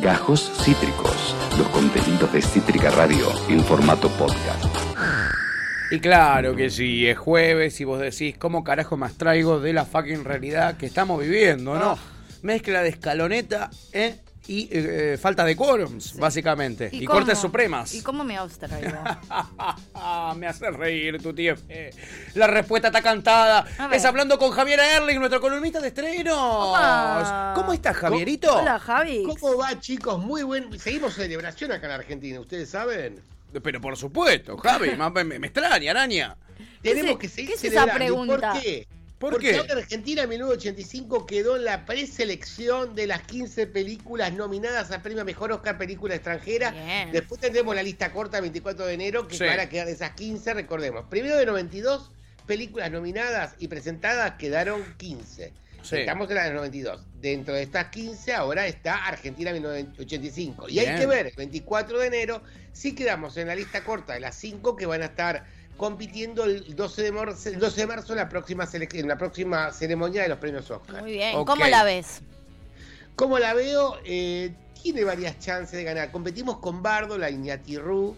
Gajos Cítricos, los contenidos de Cítrica Radio en formato podcast. Y claro que sí, es jueves y vos decís, ¿cómo carajo más traigo de la fucking realidad que estamos viviendo, no? Oh. Mezcla de escaloneta ¿eh? Y eh, falta de quórums, básicamente. Y, cortes supremas. ¿Y cómo me abstraigo? me hace reír tu tío. Eh, La respuesta está cantada. Es hablando con Javier Erling, nuestro columnista de estrenos. Opa. ¿Cómo estás, Javierito? Hola, Javi. ¿Cómo va, chicos? Muy buen. Seguimos celebración acá en Argentina, ¿ustedes saben? Pero por supuesto, Javi, me, me extraña, araña. ¿Qué Tenemos que seguir qué es esa celebrando. ¿Y pregunta? ¿Por qué? ¿Por Porque qué? ahora Argentina en 1985 quedó en la preselección de las 15 películas nominadas a premio Mejor Oscar Película Extranjera. Bien. Después tendremos la lista corta 24 de enero, que Sí. van a quedar de esas 15, recordemos. Primero de 92 películas nominadas y presentadas quedaron 15. Sí. Estamos en la de 92. Dentro de estas 15 ahora está Argentina 1985. Y hay que ver, el 24 de enero, si quedamos en la lista corta de las 5 que van a estar compitiendo el 12 de marzo, el 12 de marzo en la próxima en la próxima ceremonia de los premios Oscar. Muy bien. ¿Cómo la ves? Como la veo, eh, tiene varias chances de ganar. Competimos con Bardo, la Iñatirru,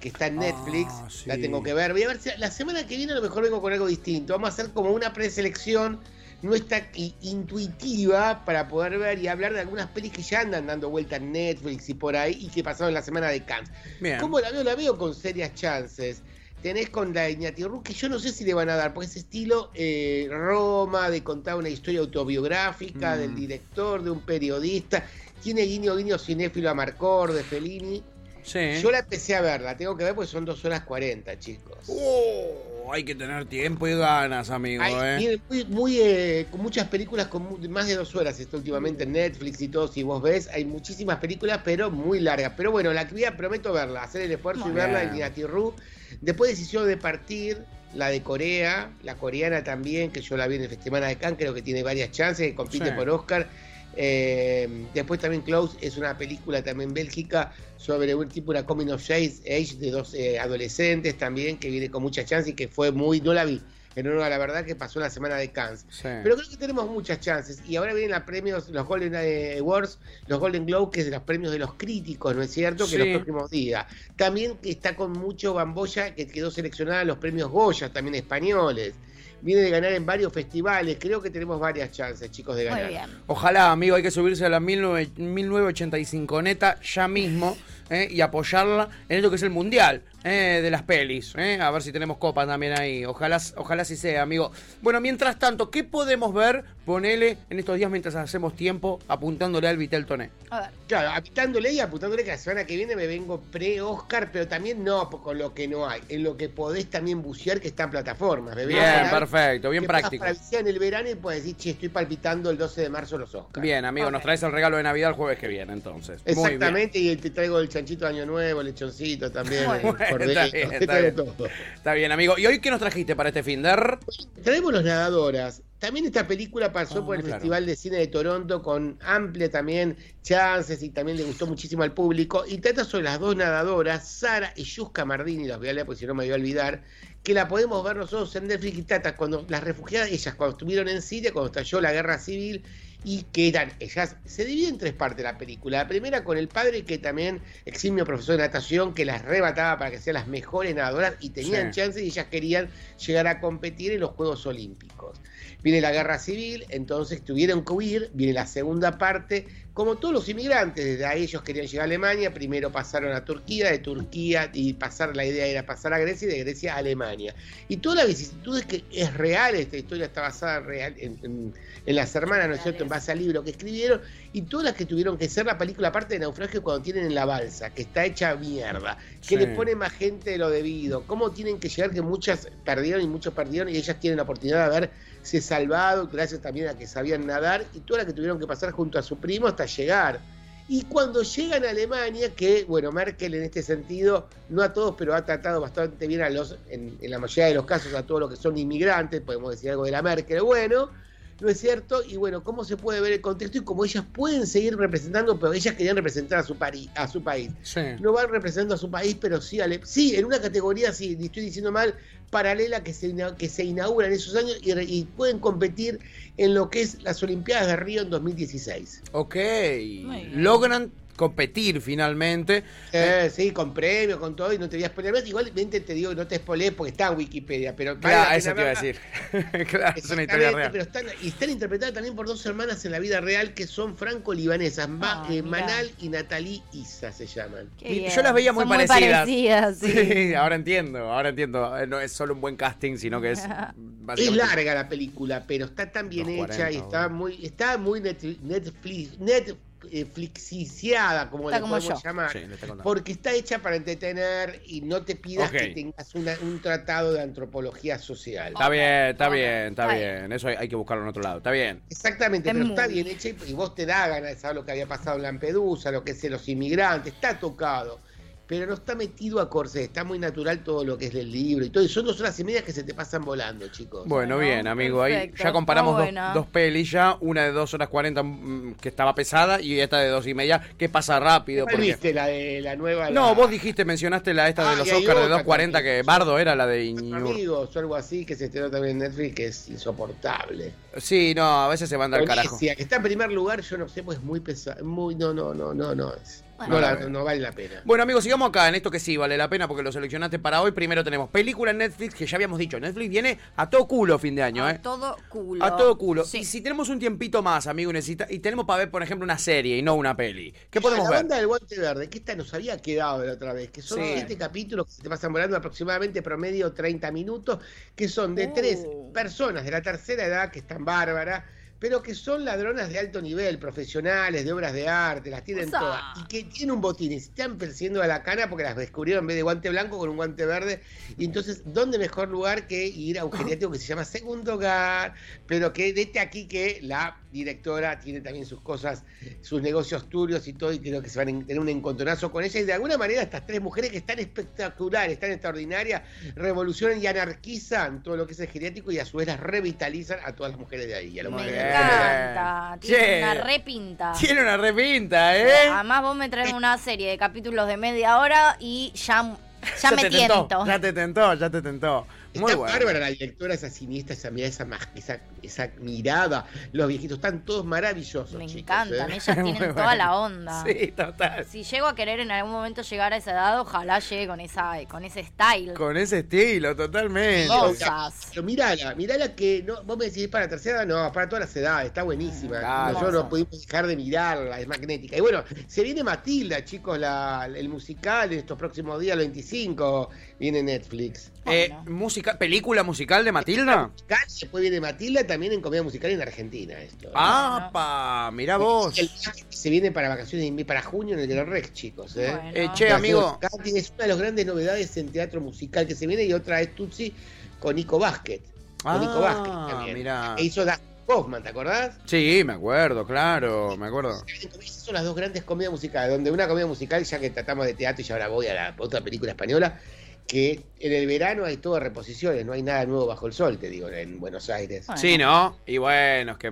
que está en Ah, Netflix. sí. La tengo que ver. Voy a ver si la semana que viene a lo mejor vengo con algo distinto. Vamos a hacer como una preselección nuestra intuitiva para poder ver y hablar de algunas pelis que ya andan dando vuelta en Netflix y por ahí y que pasaron la semana de Cannes. Bien. ¿Cómo la veo? La veo con serias chances. Tenés con la Iñatirru, que yo no sé si le van a dar, porque ese estilo eh, Roma, de contar una historia autobiográfica Mm. del director, de un periodista. Tiene guiño guiño cinéfilo a Marcor, de Fellini. Sí. Yo la empecé a ver, la tengo que ver porque son dos horas 40, chicos. Oh, hay que tener tiempo y ganas, amigo, Hay- ¿eh? muy, muy, eh, con muchas películas con más de dos horas está últimamente en Netflix y todo, si vos ves, hay muchísimas películas, pero muy largas. Pero bueno, la que voy a, prometo verla, hacer el esfuerzo Muy y verla en Inatirru. Después decisión de partir, la de Corea, la coreana también, que yo la vi en el Festival de Cannes, creo que tiene varias chances, que compite Sí. por Oscar. Eh, después también Close es una película también bélgica sobre un tipo, una coming of age, age de dos eh, adolescentes también, que viene con mucha chance y que fue muy, no la vi, en honor a la verdad que pasó la semana de Cannes. Sí. Pero creo que tenemos muchas chances. Y ahora vienen los premios, los Golden eh, Awards, los Golden Globe, que es los premios de los críticos, ¿no es cierto? Sí. Que los próximos días. También que está con mucho Bamboya, que quedó seleccionada los premios Goya, también españoles. Viene de ganar en varios festivales. Creo que tenemos varias chances, chicos, de ganar. Muy bien. Ojalá, amigo, hay que subirse a la 19 1985 neta ya mismo ¿eh? y apoyarla en esto que es el mundial ¿eh? de las pelis. ¿eh? A ver si tenemos copa también ahí. Ojalá, ojalá sí sea, amigo. Bueno, mientras tanto, ¿qué podemos ver? Ponele en estos días mientras hacemos tiempo apuntándole al Vitel Toné. A ver. Claro, apuntándole y apuntándole que la semana que viene me vengo pre-Oscar, pero también no con lo que no hay, en lo que podés también bucear que está en plataformas. Bien, ganar perfecto, bien práctico. en el verano y puedes decir, che, estoy palpitando el 12 de marzo los Oscars. Bien, amigo, nos traes el regalo de Navidad el jueves que viene, entonces. Muy bien. Exactamente, y te traigo el chanchito de Año Nuevo, el lechoncito también, Muy el cordero, Está bien. Está bien, amigo. ¿Y hoy qué nos trajiste para este Finder? Traemos los nadadoras. También esta película pasó Ah, por el claro. Festival de Cine de Toronto con amplia también chances y también le gustó muchísimo al público. Y trata sobre las dos nadadoras, Sara y Yuska Mardini, las voy a leer porque si no me voy a olvidar, que la podemos ver nosotros en Netflix y trata cuando las refugiadas, ellas cuando estuvieron en Siria, cuando estalló la guerra civil, y que eran, ellas, se divide en tres partes la película. La primera con el padre, que también eximio profesor de natación, que las rebataba para que sean las mejores nadadoras y tenían Sí. chances y ellas querían llegar a competir en los Juegos Olímpicos. Viene la guerra civil, entonces tuvieron que huir, viene la segunda parte, como todos los inmigrantes, desde ahí ellos querían llegar a Alemania, primero pasaron a Turquía, de Turquía y pasar, la idea era pasar a Grecia y de Grecia a Alemania. Y toda la vicisitud es que es real, esta historia está basada en, real, en, en- en las hermanas, ¿no es cierto?, en base al libro que escribieron, y todas las que tuvieron que ser la película parte de naufragio cuando tienen en la balsa, que está hecha mierda, que Sí. le pone más gente de lo debido, cómo tienen que llegar, que muchas perdieron y muchos perdieron, y ellas tienen la oportunidad de haberse salvado, gracias también a que sabían nadar, y todas las que tuvieron que pasar junto a su primo hasta llegar. Y cuando llegan a Alemania, que bueno, Merkel en este sentido, no a todos, pero ha tratado bastante bien a los, en, en la mayoría de los casos, a todos los que son inmigrantes, podemos decir algo de la Merkel, bueno, ¿no es cierto? Y bueno, ¿cómo se puede ver el contexto y cómo ellas pueden seguir representando, pero ellas querían representar a su, pari- a su país? Sí. No van representando a su país, pero sí, ale- sí, en una categoría, sí, estoy diciendo mal, paralela que se, que se inaugura en esos años y, re- y pueden competir en lo que es las Olimpiadas de Río en 2016. Ok. Logran competir finalmente. Eh, sí, con premios, con todo, y no te voy a spoiler más. Igualmente te digo que no te spoilees porque está en Wikipedia, pero Claro, eso te iba a decir. claro, es una historia real. Pero están, y están interpretadas también por dos hermanas en la vida real que son franco-libanesas, Ma- Ay, eh. Manal y Natalie Isa se llaman. Y yo las veía muy Son parecidas. parecidas, sí. Sí, ahora entiendo, ahora entiendo. Eh, No es solo un buen casting, sino que es. Es larga la película, pero está tan bien hecha y 40, está muy, está muy net- Netflix, Netflixiciada, como Está le como podemos yo. llamar. Sí. Porque está hecha para entretener y no te pidas que tengas una- un tratado de antropología social. Está bien, está bien, está está bien. Eso hay, hay que buscarlo en otro lado. Está bien. Exactamente, Es pero muy está bien hecha y, y vos te da ganas de saber lo que había pasado en Lampedusa, lo que es los inmigrantes, está tocado, pero no está metido a corsé, está muy natural todo lo que es el libro y todo. Y son dos horas y media que se te pasan volando, chicos. Bueno, Bueno, bien, amigo. Ahí ya comparamos dos, dos pelis ya. Una de dos horas cuarenta mm, que estaba pesada y esta de dos y media que pasa rápido. ¿Cuál Porque... viste la de la nueva? No, la- vos dijiste, mencionaste la esta Ah, de los Oscars de 240 también. que Bardo era la de Iñur. amigos o algo así que se estrenó también en Netflix que es insoportable. Sí, no, a veces se manda al carajo. Que está en primer lugar, yo no sé, pues es muy pesado, muy no no no no no es. Bueno. no, la- no vale la pena. Bueno, amigos, sigamos acá en esto que sí vale la pena porque lo seleccionaste para hoy. Primero tenemos película en Netflix, que ya habíamos dicho, Netflix viene a todo culo fin de año, A ¿eh? todo culo. A todo culo. Sí. Y si tenemos un tiempito más, amigo, y necesita, y tenemos para ver, por ejemplo, una serie y no una peli, ¿qué podemos la ver? banda del guante verde, que esta nos había quedado la otra vez, que son Sí. siete capítulos que se te pasan volando aproximadamente promedio 30 minutos, que son de Uh. tres personas de la tercera edad que están bárbaras, pero que son ladronas de alto nivel, profesionales, de obras de arte, las tienen Usa. todas, y que tienen un botín y se están persiguiendo a la cana porque las descubrieron en vez de guante blanco con un guante verde, y entonces, ¿dónde mejor lugar que ir a un geriátrico que se llama Segundo Hogar? Pero que desde aquí que la directora tiene también sus cosas, sus negocios turbios y todo, y creo que se van a tener un encontronazo con ella. Y de alguna manera estas tres mujeres que están espectaculares, están extraordinarias, revolucionan y anarquizan todo lo que es el geriátrico y a su vez las revitalizan a todas las mujeres de ahí. y a los Encanta. Tiene Che. una repinta. Tiene una repinta, ¿eh? Además, vos me traes una serie de capítulos de media hora y ya, ya, me te tiento. tentó, ya te tentó, ya te tentó. Muy Está bueno. bárbara la directora, esa siniestra, esa mirada, esa, esa, esa mirada. Los viejitos están todos maravillosos. Me chicos, encantan, ¿eh? ellas Muy tienen bueno. toda la onda. Sí, total. Si llego a querer en algún momento llegar a esa edad, ojalá llegue con esa con ese style. Con ese estilo, totalmente. Cosas. Pero mirala, mirala que no, vos me decís para la tercera edad, no, para todas las edades, está buenísima. Claro. Nosotros no pudimos dejar de mirarla, es magnética. Y bueno, se viene Matilda, chicos, la- el musical en estos próximos días, el 25, viene Netflix. Eh, Bueno. música, ¿Película musical de Matilda? Musical, Después viene Matilda también en comedia musical en Argentina. Esto. Ah, pa, mira vos. El se viene para vacaciones para junio en el Gran Rex, chicos. ¿eh? Bueno. Eh, che, amigo. Es una de las grandes novedades en teatro musical que se viene y otra es Tutsi con Nico Vázquez. Con Nico Vázquez Ah, también. mirá. Que hizo Dustin Hoffman, ¿te acordás? Sí, me acuerdo, claro, me acuerdo. Esas son las dos grandes comedias musicales, donde una comedia musical, ya que tratamos de teatro y ya ahora voy a la otra película española, que en el verano hay todo reposiciones, no hay nada nuevo bajo el sol, te digo, en Buenos Aires. Bueno. Sí, ¿no? Y bueno, es que...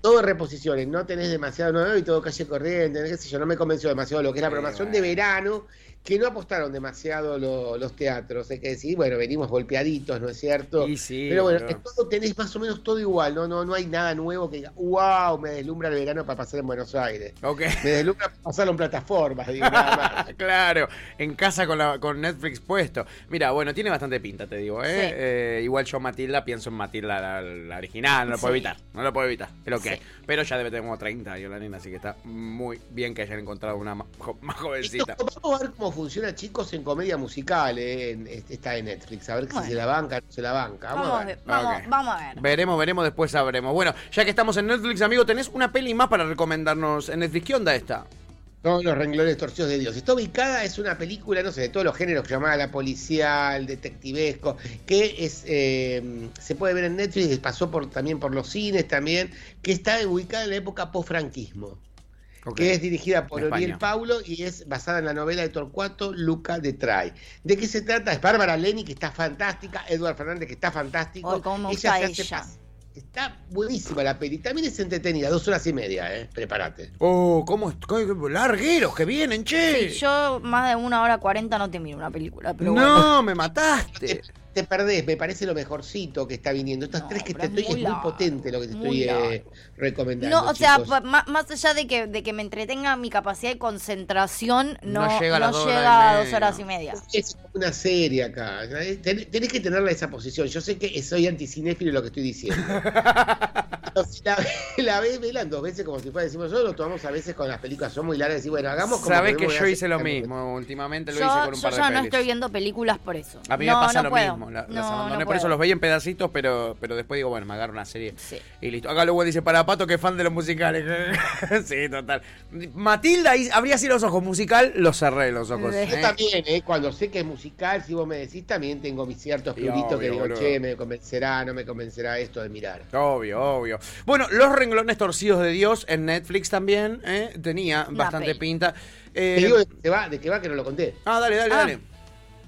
Todo, reposiciones, no tenés demasiado nuevo y todo calle corriente, qué sé yo, no me convenció demasiado lo que es la programación bueno. de verano, que no apostaron demasiado lo- los teatros, hay que decir, bueno, venimos golpeaditos, ¿no es cierto? Y sí, Pero bueno, todo, tenés más o menos todo igual, no, no, no hay nada nuevo que diga, wow, me deslumbra el verano para pasar en Buenos Aires. Ok. Me deslumbra para pasarlo en plataformas, digo, nada más. claro, en casa con, la, con Netflix puesto. Mira, bueno, tiene bastante pinta, te digo, ¿eh? Sí. Eh, igual yo Matilda pienso en Matilda la, la original, no lo puedo Sí. evitar, no lo puedo evitar, es lo que Sí. hay. Pero ya debe tener como 30 años la nena, así que está muy bien que hayan encontrado una más, jo- más Esto, jovencita. vamos a ver cómo funciona, chicos, en comedia musical, eh, en, esta de Netflix, a ver si se la banca o no se la banca. Vamos, Vamos, a ver. vamos, a ver. Veremos, veremos, después sabremos. Bueno, ya que estamos en Netflix, amigo, ¿tenés una peli más para recomendarnos en Netflix? ¿Qué onda esta? Son los renglones torcidos de Dios. Está ubicada, es una película, no sé, de todos los géneros que llamaba la policial, detectivesco, que es eh, se puede ver en Netflix, pasó por, también por los cines también, que está ubicada en la época post-franquismo. Que es dirigida por Oriel. Paulo y es basada en la novela de Torcuato Luca de Tray. ¿De qué se trata? Es Bárbara Leni, que está fantástica, Eduard Fernández, que está fantástico. Ay, cómo se hace ella. pas- Está buenísima la peli. También es entretenida, dos horas y media, ¿eh? Prepárate. Oh, ¿cómo? Largueros que vienen, che. Sí, yo más de una hora cuarenta no te miro una película, pero no, bueno. me mataste. te perdés, me parece lo mejorcito que está viniendo. Estas No, tres que te estoy, es muy potente lo que te estoy eh, recomendando. No, o sea, chicos. más allá de que, de que me entretenga mi capacidad de concentración, No no, llega a no dos horas y llega a dos media. horas y media. Es una serie acá. Ten- Tenés que tenerla esa posición. Yo sé que soy anticinéfilo lo que estoy diciendo. Si la, la ves, velan dos veces como si fuera decimos nosotros lo tomamos a veces con las películas son muy largas y bueno, hagamos como Sabes que yo hice lo mismo. Últimamente lo Yo, hice con un yo par de ya no pelis. estoy viendo películas por eso. A mí no, me pasa no lo puedo. mismo. La- las No, abandoné no por eso los veía en pedacitos, pero, pero después digo, bueno, me agarro una serie. Sí. Y listo. Acá luego dice para Pato que es fan de los musicales. sí, total. Matilda ahí abrí así los ojos. Musical, los cerré los ojos. Yo ¿eh? también, ¿eh? cuando sé que es musical, si vos me decís, también tengo mis ciertos obvio, que digo, boludo. che, me convencerá, no me convencerá esto de mirar. Obvio, obvio. Bueno, Los renglones torcidos de Dios en Netflix también ¿eh? tenía Una bastante peli. pinta. Te Eh, digo de qué va, de qué va que no lo conté. ah, dale, dale, Ah. dale.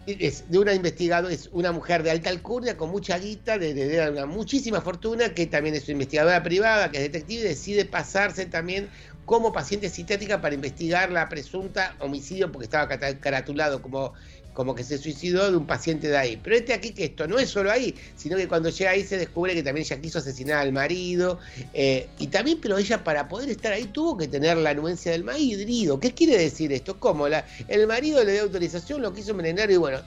Es de una investigadora, es una mujer de alta alcurnia con mucha guita, de, de- una muchísima fortuna, que también es una investigadora privada, que es detective, y decide pasarse también como paciente psiquiátrica para investigar la presunta homicidio, porque estaba caratulado como, como que se suicidó de un paciente de ahí. Pero este aquí que esto no es solo ahí, sino que cuando llega ahí se descubre que también ella quiso asesinar al marido, eh, y también, pero ella para poder estar ahí tuvo que tener la anuencia del marido. ¿Qué quiere decir esto? ¿Cómo? La, el marido le dio autorización, lo quiso envenenar y bueno,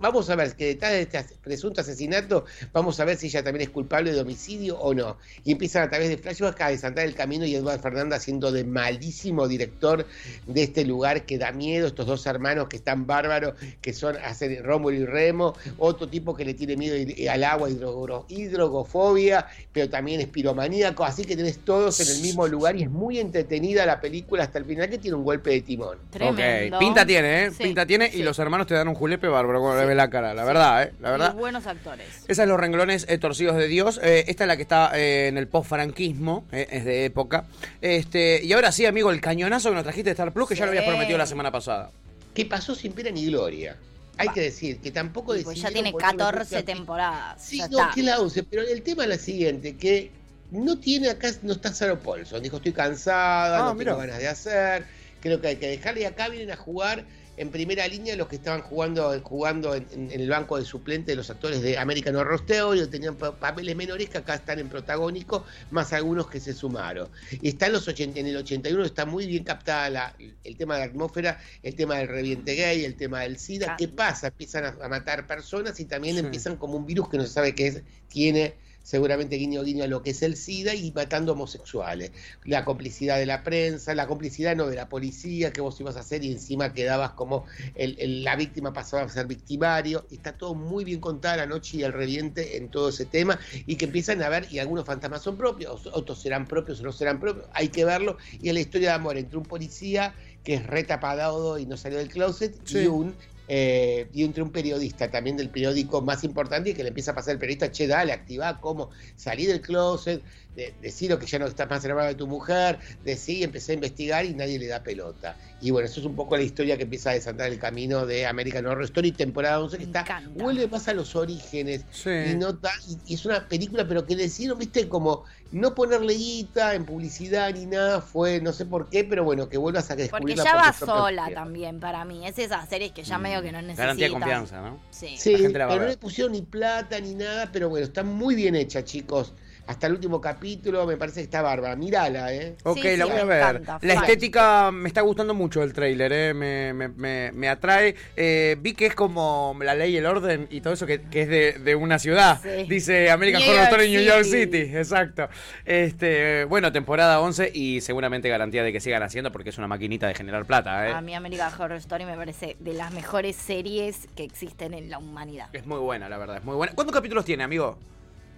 vamos a ver que detrás de este presunto asesinato, vamos a ver si ella también es culpable de homicidio o no. Y empiezan a través de flashbacks a desantar el camino y Eduardo Fernández haciendo de malísimo director de este lugar que da miedo, estos dos hermanos que están bárbaros, que son hacen Rómulo y Remo, otro tipo que le tiene miedo y- al agua, hidrogo- hidrogofobia, pero también es piromaníaco, así que tenés todos en el mismo lugar y es muy entretenida la película hasta el final que tiene un golpe de timón. Tremendo. Ok, pinta tiene, ¿eh? Sí, pinta tiene sí. y los hermanos te dan un julepe bárbaro Sí. Ves la cara, la verdad, ¿eh? La verdad. Y buenos actores. Esa es los renglones eh, torcidos de Dios. Eh, esta es la que está eh, en el post-franquismo, eh, es de época. Este, y ahora sí, amigo, el cañonazo que nos trajiste de Star Plus, que ya lo habías prometido la semana pasada. que pasó sin pena ni gloria. Hay que decir que tampoco pues ya tiene ponerle 14 mucha- temporadas. Sí, ya no, está. que la 11, pero el tema es la siguiente, que no tiene acá, no está Sarah Paulson. Dijo, estoy cansada, Ah, no mira. tengo ganas de hacer, creo que hay que dejarle. Y acá vienen a jugar en primera línea los que estaban jugando, jugando en, en- en el banco de suplente de los actores de American Horror Story, tenían pa- papeles menores que acá están en protagónico, más algunos que se sumaron. Y está en los 80, en el 81 está muy bien captada la- el tema de la atmósfera, el tema del reviente gay, el tema del SIDA. Ah. ¿Qué pasa? Empiezan a, a matar personas y también Sí. empiezan como un virus que no se sabe qué es, tiene seguramente guiño guiño a lo que es el SIDA y matando homosexuales. La complicidad de la prensa, la complicidad no de la policía, que vos ibas a hacer y encima quedabas como el- el- la víctima pasaba a ser victimario. Está todo muy bien contada la noche y el reviente en todo ese tema y que empiezan a ver y algunos fantasmas son propios, otros serán propios o no serán propios, hay que verlo. Y es la historia de amor entre un policía que es retapadado y no salió del closet Sí. y un eh, y entre un periodista también del periódico más importante y que le empieza a pasar el periodista, che, dale, activá cómo salir del closet, de, que ya no estás más enamorado de tu mujer, decir, empecé a investigar y nadie le da pelota. Y bueno, eso es un poco la historia que empieza a desantar el camino de American Horror Story, temporada 11, que Me está, encanta. vuelve más a los orígenes. Sí. Y, no y- es una película, pero que decidieron, viste, como no ponerle guita en publicidad ni nada, fue no sé por qué, pero bueno, que vuelvas a Porque descubrirla ya por va sola también para mí. Es esas series que ya medio que no necesitan. Garantía de confianza, ¿no? Sí. Sí, La gente la va a pero no le pusieron ni plata ni nada, pero bueno, está muy bien hecha, chicos. Hasta el último capítulo me parece que está bárbara. Mírala, ¿eh? Ok, Sí, la sí, voy a ver. encanta, la estética me está gustando mucho el tráiler, ¿eh? me, me, me, me atrae. Eh, vi que es como la ley y el orden y todo eso que, que es de, de una ciudad. Sí. Dice American Horror Story New York City. City, exacto. Este, bueno, temporada 11 y seguramente garantía de que sigan haciendo porque es una maquinita de generar plata, ¿eh? A mí American Horror Story me parece de las mejores series que existen en la humanidad. Es muy buena, la verdad, es muy buena. ¿Cuántos capítulos tiene, amigo?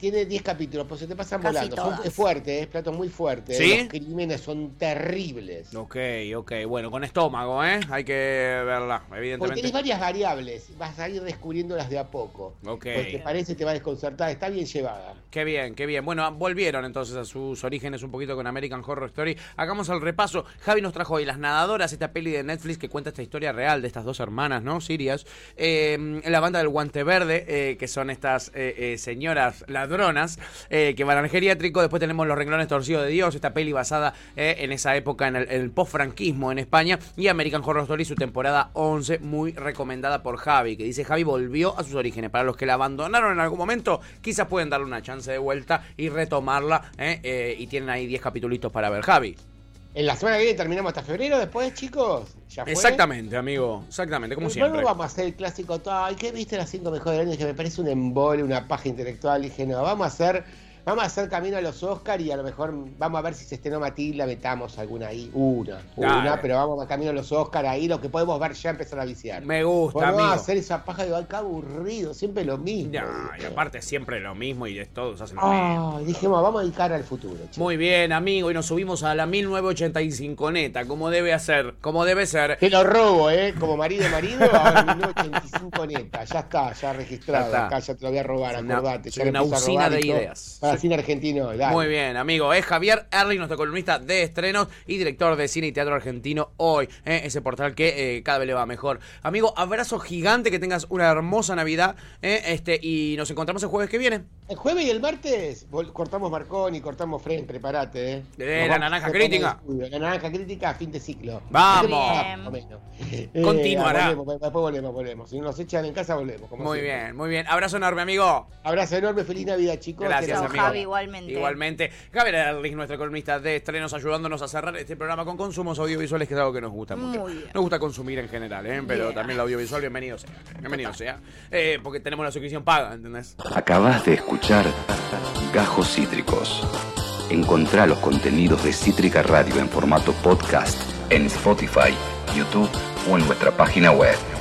Tiene 10 capítulos, pues se te pasan Casi volando. Son- es fuerte, es plato muy fuerte. ¿Sí? Los crímenes son terribles. Ok, ok, bueno, con estómago, ¿eh? Hay que verla, Porque evidentemente. tenés varias variables, vas a ir descubriéndolas de a poco. Ok. Pues te parece, te va a desconcertar, está bien llevada. Qué bien, qué bien. Bueno, volvieron entonces a sus orígenes un poquito con American Horror Story. Hagamos el repaso. Javi nos trajo hoy Las Nadadoras, esta peli de Netflix que cuenta esta historia real de estas dos hermanas, ¿no? Sirias. Eh, la banda del Guante Verde, eh, que son estas eh, eh, señoras ladronas eh, que van al geriátrico. Después tenemos Los renglones torcidos de Dios, esta peli basada eh, en esa época, en el, el post-franquismo en España. Y American Horror Story, su temporada 11, muy recomendada por Javi, que dice Javi volvió a sus orígenes. Para los que la abandonaron en algún momento, quizás pueden darle una chance de vuelta y retomarla. eh, eh, y tienen ahí 10 capítulos para ver, Javi. En la semana que viene terminamos hasta febrero, después, chicos. ¿Ya fue? Exactamente, amigo. Exactamente, como siempre. luego vamos a hacer el clásico, ay, ¿qué viste las cinco mejores del año? Que me parece un embole, una paja intelectual. dije, no, vamos a hacer, vamos a hacer camino a los Oscar y a lo mejor vamos a ver si se estrenó Matilda, metamos alguna ahí, una, una, Dale. pero vamos a camino a los Oscar ahí, lo que podemos ver ya empezar a viciar. Me gusta, vamos a hacer esa paja de qué aburrido, siempre lo mismo. Ya, y aparte siempre lo mismo y de todos hacen lo mismo. Ay, dijimos, vamos a dedicar al futuro. chicos. Muy bien, amigo, y nos subimos a la 1985 neta, como debe hacer, como debe ser. Te lo robo, ¿eh? Como marido marido, ahora 1985 neta. Ya está, ya registrado. Ya está. Acá ya te lo voy a robar, acordate. ya una lo empiezo a usina de todo. ideas. Para cine argentino, dale. Muy bien, amigo. Es Javier Erling, nuestro columnista de estrenos y director de cine y teatro argentino hoy. ¿eh? Ese portal que eh, cada vez le va mejor. Amigo, abrazo gigante, que tengas una hermosa Navidad. ¿eh? Este, y nos encontramos el jueves que viene. El jueves y el martes cortamos Marconi, cortamos Fren, prepárate, ¿eh? Eh, la naranja crítica. La naranja crítica a fin de ciclo. Vamos. O menos. Eh, Continuará. volvemos, después volvemos, volvemos. Si no nos echan en casa, volvemos. como Muy siempre. bien, muy bien. Abrazo enorme, amigo. Abrazo enorme, feliz Navidad, chicos. Gracias, amigo. Javi, igualmente. Igualmente. Javier nuestro columnista de estrenos, ayudándonos a cerrar este programa con consumos audiovisuales, que es algo que nos gusta mucho. Muy bien. Nos gusta consumir en general, ¿eh? pero también el audiovisual, bienvenido sea. Bienvenido sea. Eh, porque tenemos la suscripción paga, ¿entendés? Acabas de escuchar Gajos Cítricos. Encontrá los contenidos de Cítrica Radio en formato podcast en Spotify, YouTube o en nuestra página web.